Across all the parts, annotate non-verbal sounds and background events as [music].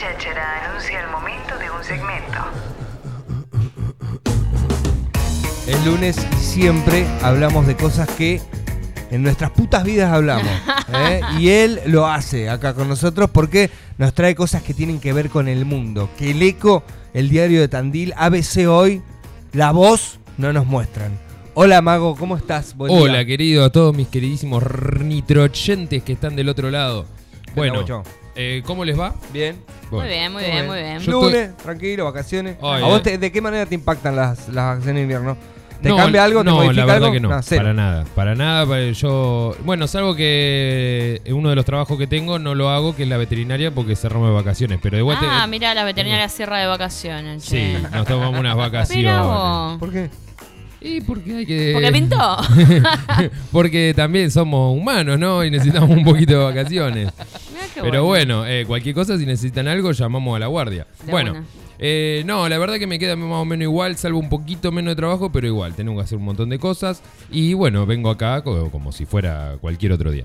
cháchara anuncia el momento de un segmento. El lunes siempre hablamos de cosas que en nuestras putas vidas hablamos. [laughs] ¿eh? Y él lo hace acá con nosotros porque nos trae cosas que tienen que ver con el mundo. Que el eco, el diario de Tandil, ABC Hoy, La Voz no nos muestran. Hola Mago, ¿cómo estás? Buen día. Hola, querido, a todos mis queridísimos nitroyentes que están del otro lado. Bueno, eh, ¿cómo les va? Bien. Muy bien, muy bien, muy bien. Yo Lunes, tranquilo, vacaciones. Ay, ¿A vos eh. te- de qué manera te impactan las, las vacaciones de invierno? ¿Te No, cambia algo? ¿Te no, modifica la verdad algo? que no, cero. para nada, para nada. para- Yo, bueno, salvo que uno de los trabajos que tengo no lo hago, que es la veterinaria, porque cerramos de vacaciones. Pero de vuelta, Ah, mira, la veterinaria cierra de vacaciones. sí, che. nos tomamos unas Mirá vacaciones. vos. ¿Por qué? Y porque hay que. [laughs] Porque pintó. [laughs] porque también somos humanos, ¿no? Y necesitamos un poquito de vacaciones. Qué Pero bueno, eh, cualquier cosa, si necesitan algo, llamamos a la guardia. De bueno, eh, no, la verdad que me queda más o menos igual, salvo un poquito menos de trabajo, pero igual, tengo que hacer un montón de cosas. Y bueno, vengo acá co- como, si fuera cualquier otro día.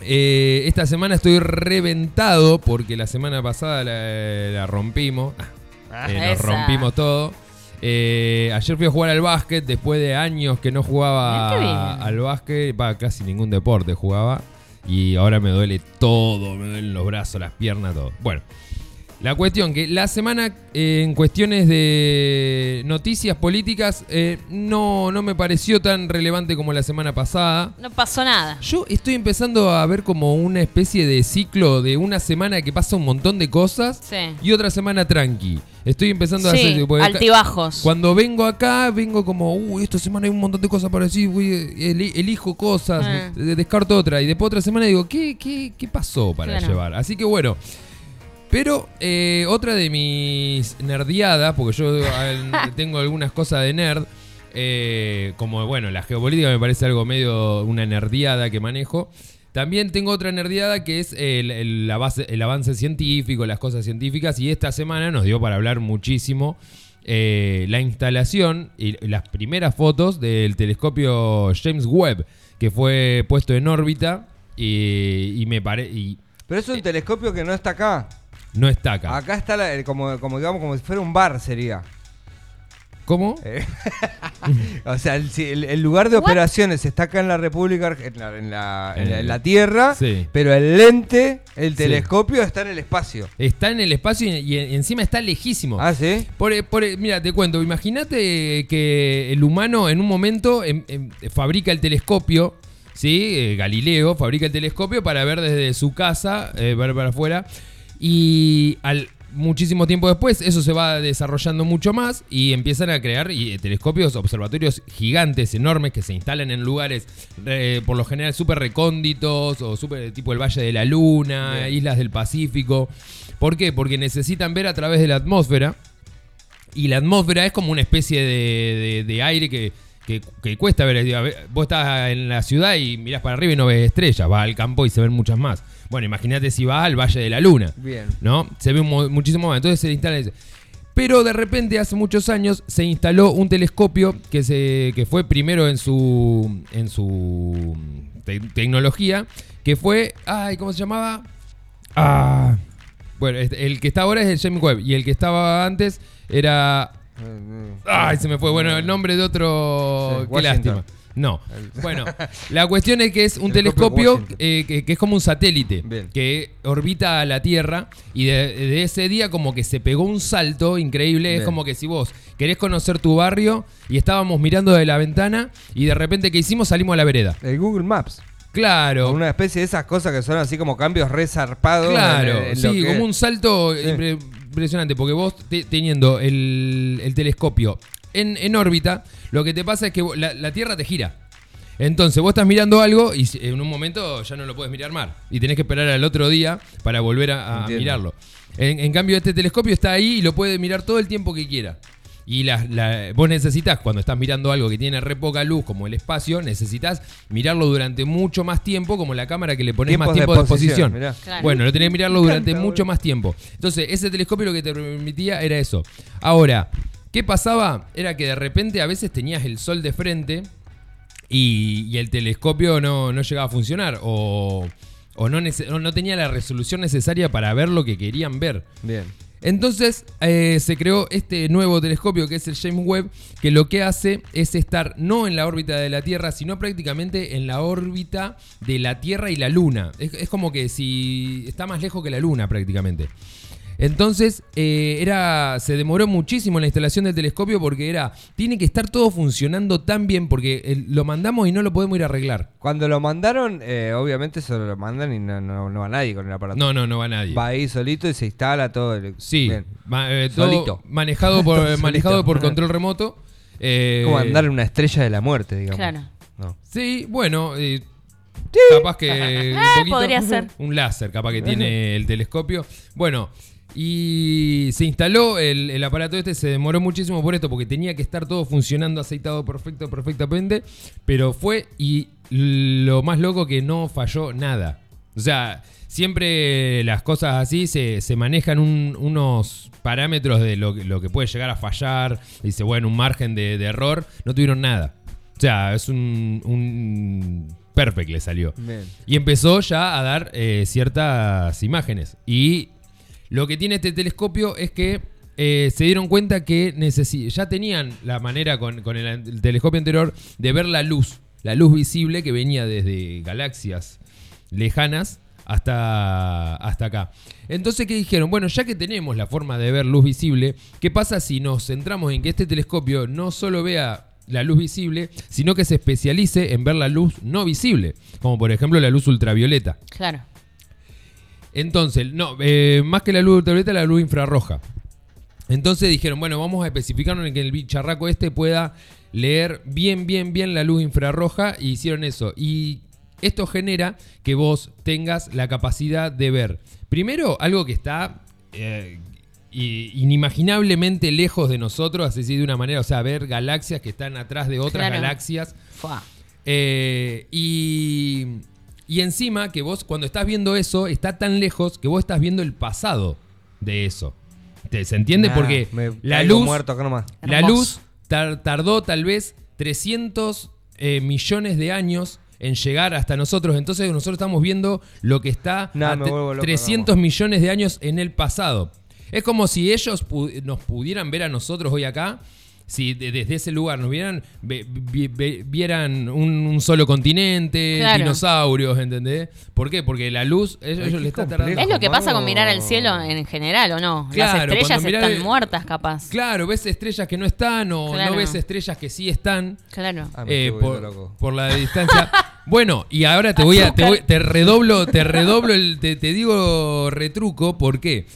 Eh, esta semana estoy reventado porque la semana pasada la, la rompimos. Eh, nos Esa. rompimos todo. Eh, ayer fui a jugar al básquet después de años que no Mirá qué jugaba al básquet. Va, casi ningún deporte jugaba. Y ahora me duele todo. Me duelen los brazos, las piernas, todo. Bueno. La cuestión que la semana eh, en cuestiones de noticias políticas eh, no, no me pareció tan relevante como la semana pasada. No pasó nada. Yo estoy empezando a ver como una especie de ciclo de una semana que pasa un montón de cosas Sí. y otra semana tranqui. Estoy empezando a hacer... porque acá- altibajos. Cuando vengo acá, vengo como, uy, esta semana hay un montón de cosas para decir, elijo cosas, Ah. descarto otra. Y después otra semana digo, ¿qué, qué, qué pasó para Claro. llevar? Así que bueno. Pero eh, otra de mis nerdiadas, porque yo [laughs] tengo algunas cosas de nerd, eh, como bueno, la geopolítica me parece algo medio una nerdiada que manejo. También tengo otra nerdiada que es el, el avance, el avance científico, las cosas científicas. Y esta semana nos dio para hablar muchísimo eh, la instalación y las primeras fotos del telescopio James Webb, que fue puesto en órbita y, y me parece... Pero es un telescopio que no está acá. No está acá. Acá está la- como, como digamos como si fuera un bar sería. ¿Cómo? Eh, [laughs] o sea, el, si el- el lugar de operaciones está acá en la República, en la, en la- en la- en la Tierra, Sí. pero el lente, el Sí. telescopio está en el espacio. Está en el espacio y, y encima está lejísimo. Ah, ¿sí? Por, por- mira, te cuento, imagínate que el humano en un momento em- em, fabrica el telescopio, ¿sí? Eh, Galileo fabrica el telescopio para ver desde su casa, eh, ver para afuera, y al muchísimo tiempo después eso se va desarrollando mucho más y empiezan a crear y, eh, telescopios, observatorios gigantes, enormes, que se instalan en lugares eh, por lo general súper recónditos o súper tipo el Valle de la Luna, Bien. islas del Pacífico. ¿Por qué? Porque necesitan ver a través de la atmósfera. Y la atmósfera es como una especie de, de- de aire que, que- que cuesta ver. Vos estás en la ciudad y mirás para arriba y no ves estrellas. Vas al campo y se ven muchas más. Bueno, imagínate si vas al Valle de la Luna. Bien. ¿No? Se ve mu- muchísimo más. Entonces se instala ese. Pero de repente, hace muchos años, se instaló un telescopio que, se, que fue primero en su, en su te- tecnología, que fue, ay, ¿cómo se llamaba? Ah, bueno, este- el que está ahora es el James Webb y el que estaba antes era, ay, se me fue, bueno, el nombre de otro, Sí, qué lástima. No. Bueno, [laughs] la cuestión es que es un Telescopio eh, que, que es como un satélite Bien. que orbita a la Tierra y de, de ese día como que se pegó un salto increíble. Bien. Es como que si vos querés conocer tu barrio y estábamos mirando de la ventana y de repente ¿qué hicimos? Salimos a la vereda. El Google Maps. Claro. Una especie de esas cosas que son así como cambios resarpados. Claro, en- en lo sí, que- como un salto Sí. Impre- impresionante, porque vos te- teniendo el, el telescopio en, en órbita, lo que te pasa es que vos- la, la Tierra te gira. Entonces vos estás mirando algo y en un momento ya no lo puedes mirar más. Y tenés que esperar al otro día para volver a, mirarlo. En, en cambio, este telescopio está ahí y lo puede mirar todo el tiempo que quiera. Y la- la- vos necesitas, cuando estás mirando algo que tiene re poca luz, como el espacio, necesitas mirarlo durante mucho más tiempo, como la cámara que le pones más Tiempos tiempo de exposición. Claro. Bueno, lo tenés que mirarlo durante encanta, mucho más tiempo. Entonces, ese telescopio lo que te permitía era eso. Ahora, ¿qué pasaba? Era que de repente a veces tenías el sol de frente y, y el telescopio no, no llegaba a funcionar. O, o no, no tenía la resolución necesaria para ver lo que querían ver. Bien. Entonces eh, se creó este nuevo telescopio que es el James Webb, que lo que hace es estar no en la órbita de la Tierra, sino prácticamente en la órbita de la Tierra y la Luna. Es, es como que si está más lejos que la Luna prácticamente. Entonces, eh, era, se demoró muchísimo la instalación del telescopio porque era, tiene que estar todo funcionando tan bien porque eh, lo mandamos y no lo podemos ir a arreglar. Cuando lo mandaron, eh, obviamente solo lo mandan y no, no, no va nadie con el aparato. No, no, no va nadie. Va ahí solito y se instala todo. el- Sí, Bien. ma- eh, todo Solito. manejado [laughs] por, Todo manejado solito. por control remoto. Eh, Como andar en una estrella de la muerte, digamos. Claro. No. Sí, bueno, eh, capaz que un [laughs] Ah, poquito- podría ser. un láser, capaz que tiene [laughs] el telescopio. Bueno, y se instaló el, el aparato este, se demoró muchísimo por esto, porque tenía que estar todo funcionando aceitado perfecto, perfectamente, pero fue y lo más loco que no falló nada. O sea, siempre las cosas así se, se manejan un- unos parámetros de lo, que- lo que puede llegar a fallar, dice, bueno, un margen de, de error, no tuvieron nada. O sea, es un, un perfect le salió. Y empezó ya a dar eh, ciertas imágenes. Y lo que tiene este telescopio es que eh, se dieron cuenta que ya tenían la manera con, con el, el telescopio anterior de ver la luz, la luz visible que venía desde galaxias lejanas hasta, hasta acá. Entonces, ¿qué dijeron? Bueno, ya que tenemos la forma de ver luz visible, ¿qué pasa si nos centramos en que este telescopio no solo vea la luz visible, sino que se especialice en ver la luz no visible, como por ejemplo la luz ultravioleta? Claro. Entonces, no, eh, más que la luz ultravioleta, la luz infrarroja. Entonces dijeron, bueno, vamos a especificarnos en que el bicharraco este pueda leer bien, bien, bien la luz infrarroja y hicieron eso. Y esto genera que vos tengas la capacidad de ver, primero, algo que está eh, inimaginablemente lejos de nosotros, así de una manera, o sea, ver galaxias que están atrás de otras Claro. galaxias. Eh, y, y encima que vos cuando estás viendo eso está tan lejos que vos estás viendo el pasado de eso. ¿Te- ¿Se entiende? Ah, Porque me la luz, muerto acá nomás. la Hermoso. luz tar- tardó tal vez 300 eh, millones de años en llegar hasta nosotros. Entonces nosotros estamos viendo lo que está Nah, a me tre- vuelvo loco, 300 millones de años en el pasado. Es como si ellos pu- nos pudieran ver a nosotros hoy acá. Si de- desde ese lugar nos vieran, ve- vi- ve- vieran un, un solo continente, Claro. dinosaurios, ¿entendés? ¿Por qué? Porque la luz, ellos, ellos le está tardando. Es lo que pasa con mirar el cielo en general, ¿o no? Claro, Las estrellas están muertas, capaz. Claro, ves estrellas que no están o Claro. no ves estrellas que sí están. Claro. Ah, Eh, por, loco. por la distancia. [laughs] bueno, y ahora te voy a, te, voy- te redoblo, te redoblo el, te, te digo retruco, ¿por qué?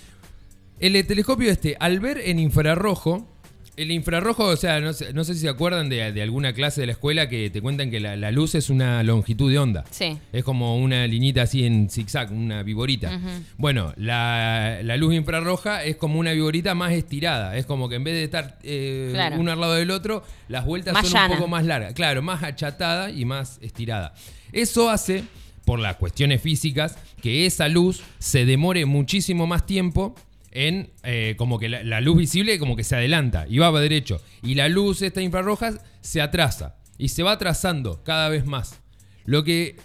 El telescopio este, al ver en infrarrojo, el infrarrojo, o sea, no sé, no sé si se acuerdan de, de alguna clase de la escuela que te cuentan que la, la luz es una longitud de onda. Sí. Es como una liñita así en zigzag, una viborita. Bueno, la, la luz infrarroja es como una viborita más estirada. Es como que en vez de estar eh, Claro. uno al lado del otro, las vueltas Más son llana. un poco más largas. Claro, más achatada y más estirada. Eso hace, por las cuestiones físicas, que esa luz se demore muchísimo más tiempo en eh, como que la, la luz visible como que se adelanta y va para derecho. Y la luz esta infrarroja se atrasa y se va atrasando cada vez más. Lo que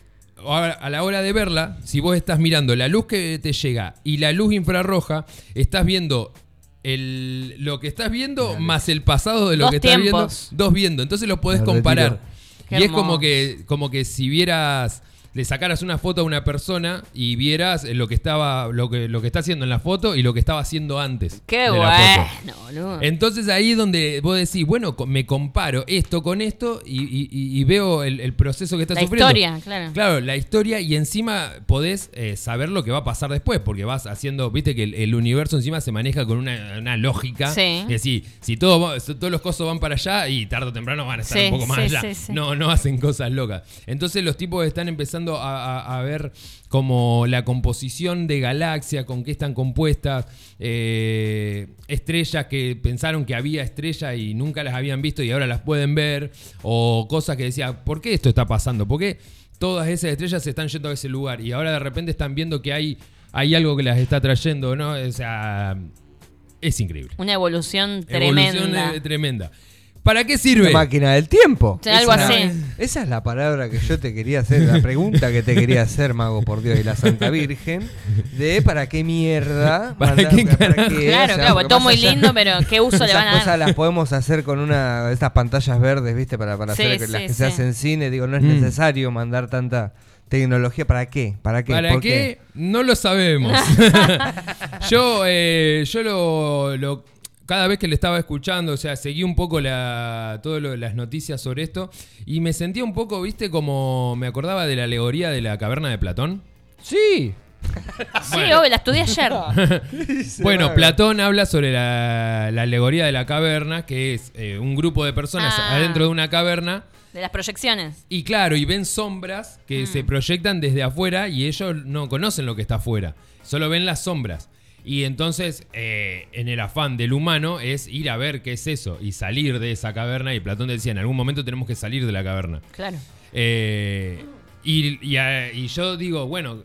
a la hora de verla, si vos estás mirando la luz que te llega y la luz infrarroja, estás viendo el, lo que estás viendo más el pasado de lo Dos que estás tiempos. viendo. Dos viendo. Entonces lo podés comparar. y es como que, como que si vieras, le sacaras una foto a una persona y vieras lo que estaba, lo que, lo que está haciendo en la foto y lo que estaba haciendo antes. Qué la bueno, boludo. Entonces ahí es donde vos decís, bueno, me comparo esto con esto y, y- y- y veo el, el proceso que está La sufriendo. historia, claro. Claro, la historia y encima podés eh, saber lo que va a pasar después, porque vas haciendo, viste que el, el universo encima se maneja con una, una lógica. Sí. Es decir, si todo, todos los cosas van para allá y tarde o temprano van a estar Sí, un poco más sí, allá. sí, sí. No, no hacen cosas locas. Entonces los tipos están empezando a, a- a ver como la composición de galaxias, con qué están compuestas, eh, estrellas que pensaron que había estrellas y nunca las habían visto y ahora las pueden ver, o cosas que decía, ¿por qué esto está pasando? ¿Por qué todas esas estrellas se están yendo a ese lugar y ahora de repente están viendo que hay, hay algo que las está trayendo, ¿no? O sea, es increíble. Una evolución Evolución tremenda. eh, tremenda. ¿Para qué sirve? Máquina del tiempo. Sí, algo Esa- así. Esa es la palabra que yo te quería hacer, la pregunta que te quería hacer, Mago, por Dios, y la Santa Virgen, de para qué mierda. [laughs] ¿Para mandar- qué? Claro, o sea, claro, todo muy allá- lindo, pero ¿qué uso le van a cosas dar? las podemos hacer con una de estas pantallas verdes, ¿viste? Para, para Sí, hacer que- las sí, que sí. se hacen en cine. Digo, no es Mm. necesario mandar tanta tecnología. ¿Para qué? ¿Para qué? ¿Para ¿Por qué? No lo sabemos. [laughs] [laughs] yo eh, yo lo, lo- cada vez que le estaba escuchando, o sea, seguí un poco la, todas las noticias sobre esto y me sentía un poco, viste, como me acordaba de la alegoría de la caverna de Platón. Sí. Sí, Bueno. obvio, la estudié ayer. [laughs] Bueno. Platón habla sobre la, la alegoría de la caverna, que es eh, un grupo de personas Ah. adentro de una caverna De las proyecciones. y claro, y ven sombras que Mm. se proyectan desde afuera y ellos no conocen lo que está afuera, solo ven las sombras. Y entonces, eh, en el afán del humano, es ir a ver qué es eso y salir de esa caverna. Y Platón decía, en algún momento tenemos que salir de la caverna. Claro. Eh, y, y, y yo digo, bueno,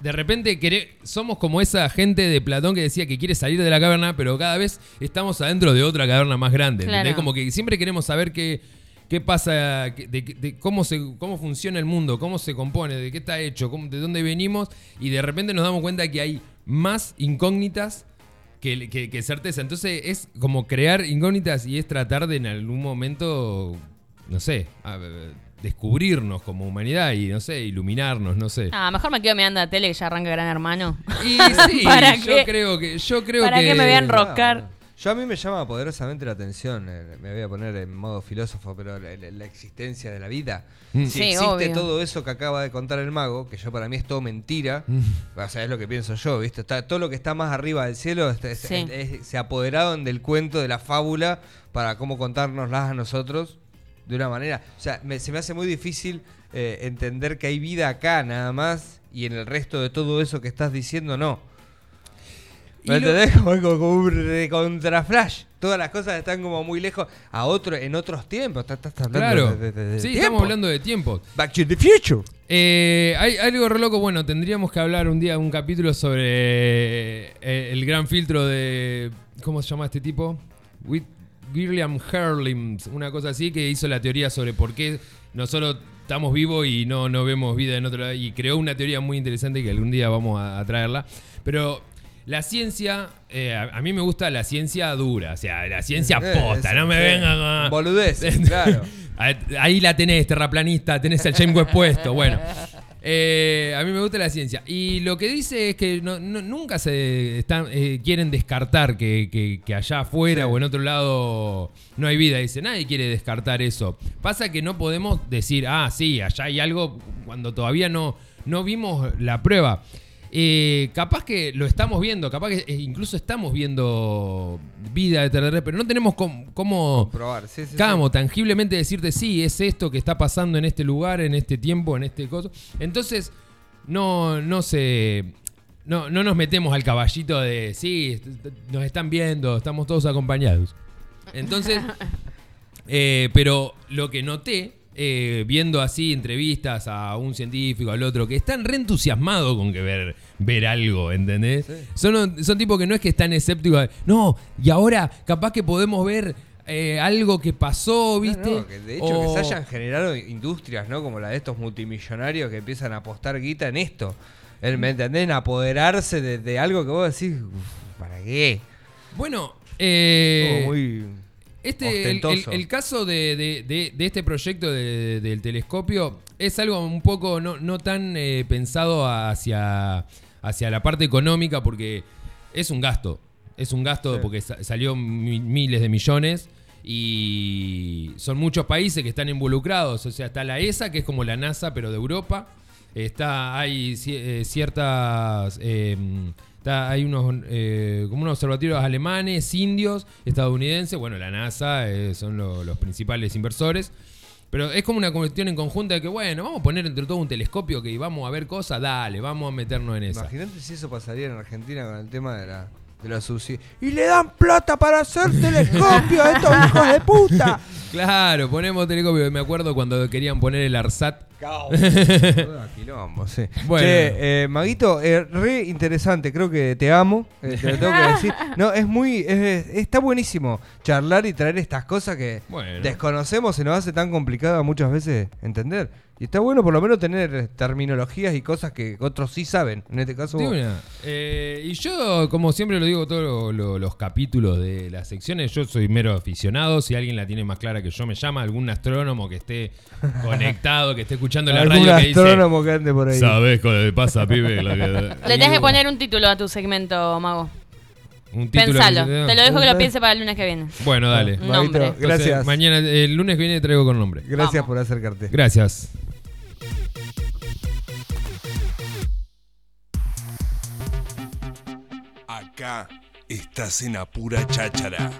de repente quere- somos como esa gente de Platón que decía que quiere salir de la caverna, pero cada vez estamos adentro de otra caverna más grande. ¿entendés? Claro. Como que siempre queremos saber qué, qué pasa, qué- de, de cómo, se, cómo funciona el mundo, cómo se compone, de qué está hecho, cómo- de dónde venimos, y de repente nos damos cuenta que hay más incógnitas que, que- que certeza. Entonces es como crear incógnitas y es tratar de en algún momento, no sé, a- descubrirnos como humanidad y, no sé, iluminarnos, no sé. Ah, mejor me quedo mirando la tele que ya arranca Gran Hermano. Y [laughs] sí, ¿Para yo qué? creo que, yo creo ¿Para que qué me voy a enrocar? Yo a mí me llama poderosamente la atención, eh, me voy a poner en modo filósofo, pero la, la- la existencia de la vida. Mm. Si Sí, existe obvio. todo eso que acaba de contar el mago, que yo para mí es todo mentira, Mm. o sea, es lo que pienso yo, ¿viste? Está, todo lo que está más arriba del cielo está- es- Sí. es- se apoderaron del cuento, de la fábula, para cómo contárnoslas a nosotros de una manera. O sea, me- se me hace muy difícil eh, entender que hay vida acá nada más y en el resto de todo eso que estás diciendo no. Y ¿Me lo- entendés? Como, un recontraflash. Todas las cosas están como muy lejos a otro, en otros tiempos. Estás, estás hablando Claro. de, de- de- de sí, tiempo. estamos hablando de tiempo. Back to the future. Eh, hay algo re loco, bueno, tendríamos que hablar un día un capítulo sobre eh, el gran filtro de. ¿Cómo se llama este tipo? With William Herlim, una cosa así, que hizo la teoría sobre por qué nosotros estamos vivos y no, no vemos vida en otro lado. Y creó una teoría muy interesante que algún día vamos a, a traerla. Pero la ciencia, eh, a, a mí me gusta la ciencia dura, o sea, la ciencia Eh, posta, no me vengan [laughs] a. Boludeces, claro. Ahí la tenés, terraplanista, tenés el James Webb puesto. Bueno, Eh, a mí me gusta la ciencia. Y lo que dice es que no- no- nunca se están, eh, quieren descartar que, que- que allá afuera Sí. o en otro lado no hay vida. Dice, nadie quiere descartar eso. Pasa que no podemos decir, ah, sí, allá hay algo cuando todavía no, no vimos la prueba. Eh, capaz que lo estamos viendo, capaz que eh, incluso estamos viendo vida extraterrestre, pero no tenemos cómo, cómo Probar, sí, sí, sí. Camo, tangiblemente decirte, sí, es esto que está pasando en este lugar, en este tiempo, en este coso. Entonces, no, no se. No, no nos metemos al caballito de, sí, nos están viendo, estamos todos acompañados. Entonces, [laughs] eh, pero lo que noté, eh, viendo así entrevistas a un científico, al otro, que están re entusiasmados con que ver, ver algo, ¿entendés? Sí. Son, son tipos que no es que están escépticos, de, no, y ahora capaz que podemos ver eh, algo que pasó, ¿viste? no, que de hecho O- que se hayan generado industrias, ¿no? Como la de estos multimillonarios que empiezan a apostar guita en esto. ¿Me entendés? En apoderarse de, de algo que vos decís, "Uf, ¿para qué? Bueno, eh, muy Este, el, ostentoso. el- el caso de, de- de- de este proyecto de- del telescopio es algo un poco no, no tan eh, pensado hacia, hacia la parte económica porque es un gasto. Es un gasto Sí. porque sa- salió mi- miles de millones y son muchos países que están involucrados. O sea, está la ESA, que es como la NASA, pero de Europa. Está, hay eh, ciertas... eh, hay unos eh, como unos observatorios alemanes, indios, estadounidenses. Bueno, la NASA eh, son lo- los principales inversores. Pero es como una cuestión en conjunta de que, bueno, vamos a poner entre todo un telescopio que vamos a ver cosas, dale, vamos a meternos en esa. Imagínate si eso pasaría en Argentina con el tema de la de subsidios. Y le dan plata para hacer [laughs] telescopios a estos hijos de puta. Claro, ponemos telescopio. Me acuerdo cuando querían poner el ARSAT. [laughs] Quilombo, sí. Bueno. Che, eh, Maguito, eh, re interesante, creo que te amo, eh, te lo tengo que decir. [laughs] No, es muy, es- está buenísimo charlar y traer estas cosas que Bueno. desconocemos, se nos hace tan complicado muchas veces entender. Y está bueno por lo menos tener terminologías y cosas que otros sí saben. En este caso, De vos. una. Eh, y yo, como siempre lo digo todos lo- lo- los capítulos de las secciones, yo soy mero aficionado. Si alguien la tiene más clara que yo, me llama algún astrónomo que esté [laughs] conectado, que esté escuchando la algún radio que dice. astrónomo que ande por ahí. ¿Sabes qué le pasa, pibe? Lo que- Le tenés que poner un título a tu segmento, Mago. un título Pensalo. Te lo dejo que lo piense para el lunes que viene. Bueno, dale. Maguito, nombre. Entonces, gracias. mañana, el lunes que viene traigo con nombre. Gracias Vamos. por acercarte. Gracias. Acá estás en Apura Cháchara.